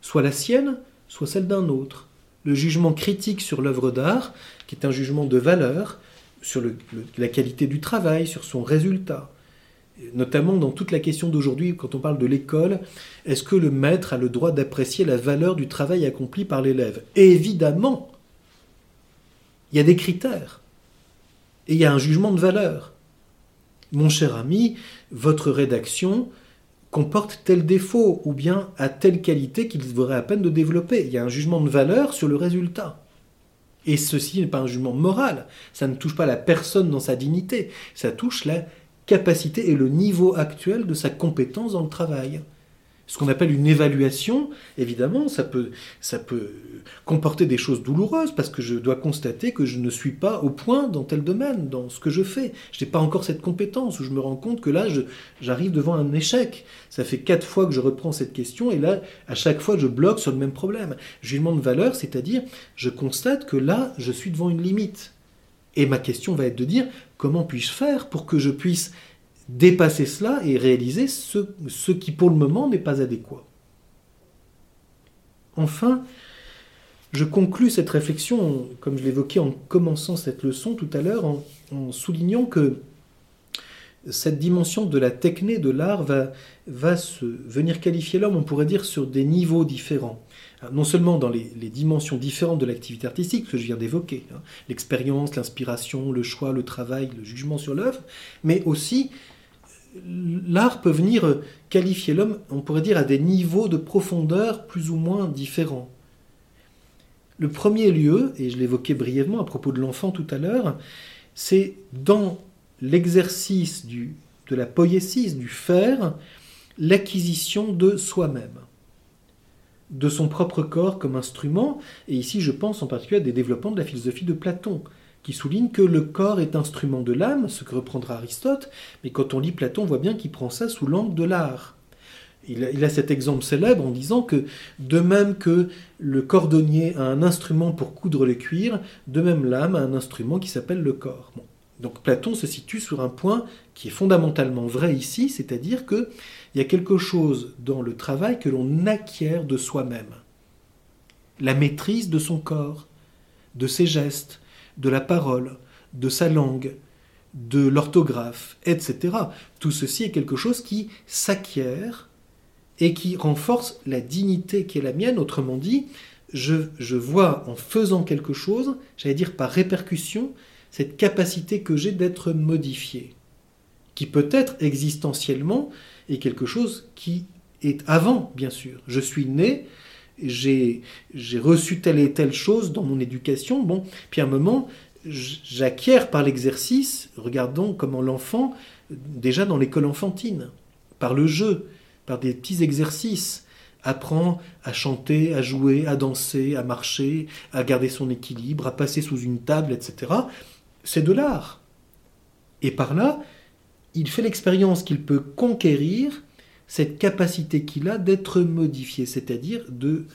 soit la sienne, soit celle d'un autre. Le jugement critique sur l'œuvre d'art, qui est un jugement de valeur, sur la qualité du travail, sur son résultat. Notamment dans toute la question d'aujourd'hui, quand on parle de l'école, est-ce que le maître a le droit d'apprécier la valeur du travail accompli par l'élève? Évidemment Il y a des critères. Et il y a un jugement de valeur. Mon cher ami, votre rédaction comporte tel défaut ou bien a telle qualité qu'il vaudrait à peine de développer. Il y a un jugement de valeur sur le résultat. Et ceci n'est pas un jugement moral, ça ne touche pas la personne dans sa dignité, ça touche la capacité et le niveau actuel de sa compétence dans le travail ce qu'on appelle une évaluation, évidemment, ça peut, ça peut comporter des choses douloureuses parce que je dois constater que je ne suis pas au point dans tel domaine, dans ce que je fais. Je n'ai pas encore cette compétence où je me rends compte que là, j'arrive devant un échec. Ça fait quatre fois que je reprends cette question et là, à chaque fois, je bloque sur le même problème. Jugement de valeur, c'est-à-dire, je constate que là, je suis devant une limite. Et ma question va être de dire, comment puis-je faire pour que je puisse dépasser cela et réaliser ce, qui pour le moment n'est pas adéquat. Enfin, je conclus cette réflexion, comme je l'évoquais en commençant cette leçon tout à l'heure, en, soulignant que cette dimension de la techné, de l'art, va, va se, venir qualifier l'homme, on pourrait dire, sur des niveaux différents. Non seulement dans les, dimensions différentes de l'activité artistique que je viens d'évoquer, hein, l'expérience, l'inspiration, le choix, le travail, le jugement sur l'œuvre, mais aussi l'art peut venir qualifier l'homme, on pourrait dire, à des niveaux de profondeur plus ou moins différents. Le premier lieu, et je l'évoquais brièvement à propos de l'enfant tout à l'heure, c'est dans l'exercice de la poésie, du faire, l'acquisition de soi-même, de son propre corps comme instrument, et ici je pense en particulier à des développements de la philosophie de Platon, qui souligne que le corps est instrument de l'âme, ce que reprendra Aristote, mais quand on lit Platon, on voit bien qu'il prend ça sous l'angle de l'art. Il a, cet exemple célèbre en disant que de même que le cordonnier a un instrument pour coudre le cuir, de même l'âme a un instrument qui s'appelle le corps. Donc Platon se situe sur un point qui est fondamentalement vrai ici, c'est-à-dire qu'il y a quelque chose dans le travail que l'on acquiert de soi-même. La maîtrise de son corps, de ses gestes, de la parole, de sa langue, de l'orthographe, etc. Tout ceci est quelque chose qui s'acquiert et qui renforce la dignité qui est la mienne. Autrement dit, je, vois en faisant quelque chose, j'allais dire par répercussion, cette capacité que j'ai d'être modifié, qui peut-être existentiellement est quelque chose qui est avant, bien sûr. Je suis né, j'ai reçu telle et telle chose dans mon éducation, bon, puis à un moment, j'acquiers par l'exercice, regardons comment l'enfant, déjà dans l'école enfantine, par le jeu, par des petits exercices, apprend à chanter, à jouer, à danser, à marcher, à garder son équilibre, à passer sous une table, etc. C'est de l'art. Et par là, il fait l'expérience qu'il peut conquérir cette capacité qu'il a d'être modifié, c'est-à-dire de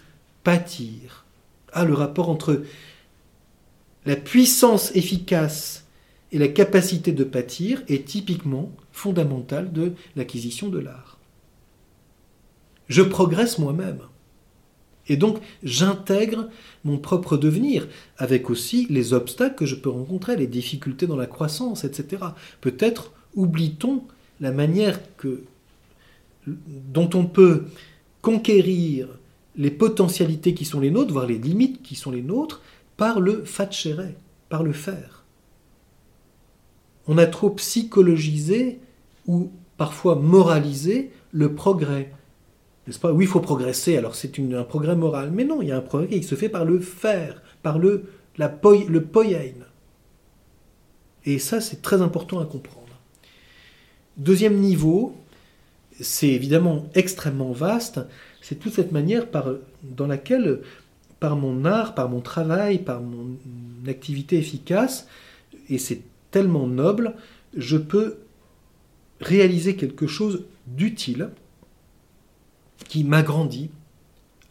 pâtir. Ah, le rapport entre la puissance efficace et la capacité de pâtir est typiquement fondamental de l'acquisition de l'art. Je progresse moi-même. Et donc, j'intègre mon propre devenir, avec aussi les obstacles que je peux rencontrer, les difficultés dans la croissance, etc. Peut-être oublie-t-on la manière que, dont on peut conquérir les potentialités qui sont les nôtres, voire les limites qui sont les nôtres, par le facere, par le faire. On a trop psychologisé ou parfois moralisé le progrès, pas? Oui, il faut progresser, alors c'est un progrès moral. Mais non, il y a un progrès qui se fait par le faire, par le, la le poiein. Et ça, c'est très important à comprendre. Deuxième niveau, c'est évidemment extrêmement vaste, c'est toute cette manière dans laquelle, par mon art, par mon travail, par mon activité efficace, et c'est tellement noble, je peux réaliser quelque chose d'utile, qui m'agrandit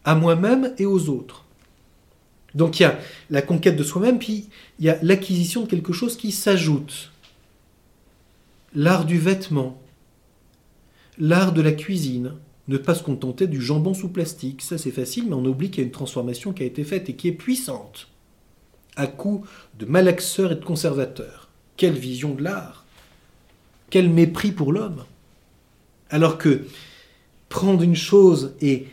à moi-même et aux autres. Donc il y a la conquête de soi-même, puis il y a l'acquisition de quelque chose qui s'ajoute. L'art du vêtement, l'art de la cuisine, ne pas se contenter du jambon sous plastique, ça c'est facile, mais on oublie qu'il y a une transformation qui a été faite et qui est puissante, à coup de malaxeurs et de conservateurs. Quelle vision de l'art Quel mépris pour l'homme Alors que prendre une chose et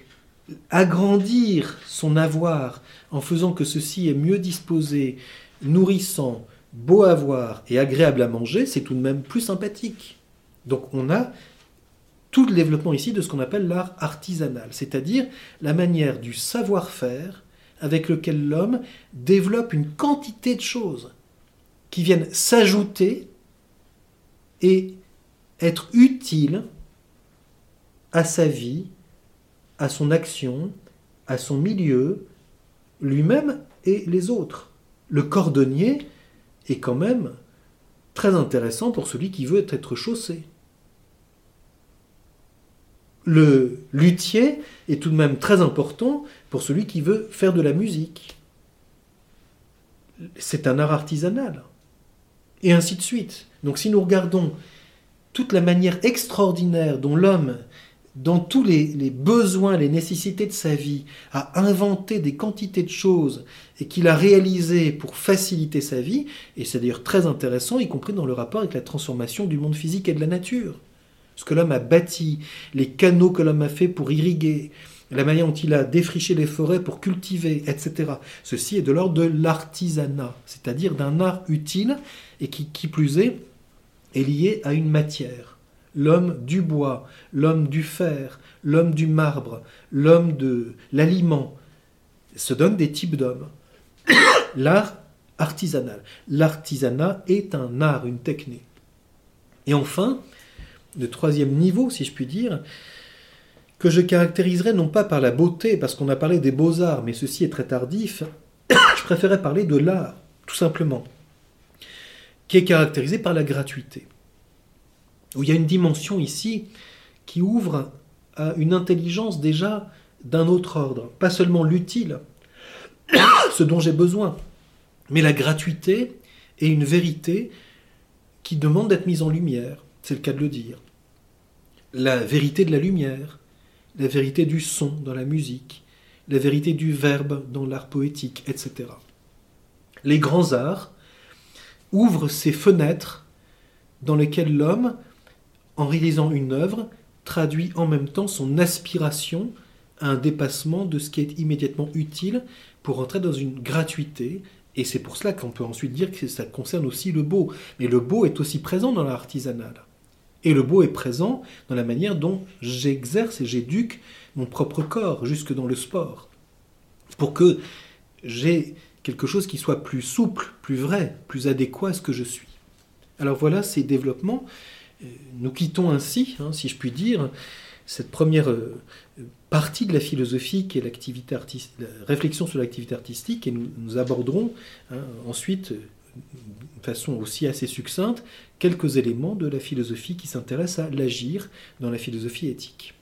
agrandir son avoir en faisant que ceci est mieux disposé, nourrissant, beau à voir et agréable à manger, c'est tout de même plus sympathique. Donc on a tout le développement ici de ce qu'on appelle l'art artisanal, c'est-à-dire la manière du savoir-faire avec lequel l'homme développe une quantité de choses qui viennent s'ajouter et être utiles à sa vie, à son action, à son milieu, lui-même et les autres. Le cordonnier est quand même très intéressant pour celui qui veut être chaussé. Le luthier est tout de même très important pour celui qui veut faire de la musique. C'est un art artisanal. Et ainsi de suite. Donc si nous regardons toute la manière extraordinaire dont l'homme dans tous les, besoins, les nécessités de sa vie, a inventé des quantités de choses et qu'il a réalisé pour faciliter sa vie, et c'est d'ailleurs très intéressant, y compris dans le rapport avec la transformation du monde physique et de la nature. Ce que l'homme a bâti, les canaux que l'homme a fait pour irriguer, la manière dont il a défriché les forêts pour cultiver, etc. Ceci est de l'ordre de l'artisanat, c'est-à-dire d'un art utile et qui, qui plus est, est lié à une matière. L'homme du bois, l'homme du fer, l'homme du marbre, l'homme de l'aliment, se donnent des types d'hommes. L'art artisanal. L'artisanat est un art, une technique. Et enfin, le troisième niveau, si je puis dire, que je caractériserai non pas par la beauté, parce qu'on a parlé des beaux-arts, mais ceci est très tardif, je préférais parler de l'art, tout simplement, qui est caractérisé par la gratuité. Où il y a une dimension ici qui ouvre à une intelligence déjà d'un autre ordre, pas seulement l'utile, ce dont j'ai besoin, mais la gratuité et une vérité qui demande d'être mise en lumière, c'est le cas de le dire. La vérité de la lumière, la vérité du son dans la musique, la vérité du verbe dans l'art poétique, etc. Les grands arts ouvrent ces fenêtres dans lesquelles l'homme, en réalisant une œuvre, traduit en même temps son aspiration à un dépassement de ce qui est immédiatement utile pour entrer dans une gratuité. Et c'est pour cela qu'on peut ensuite dire que ça concerne aussi le beau. Mais le beau est aussi présent dans l'artisanal. Et le beau est présent dans la manière dont j'exerce et j'éduque mon propre corps, jusque dans le sport, pour que j'ai quelque chose qui soit plus souple, plus vrai, plus adéquat à ce que je suis. Alors voilà ces développements. Euh, nous quittons ainsi, hein, si je puis dire, cette première euh, partie de la philosophie qui est l'activité la réflexion sur l'activité artistique, et nous, aborderons hein, ensuite de façon aussi assez succincte quelques éléments de la philosophie qui s'intéresse à l'agir dans la philosophie éthique.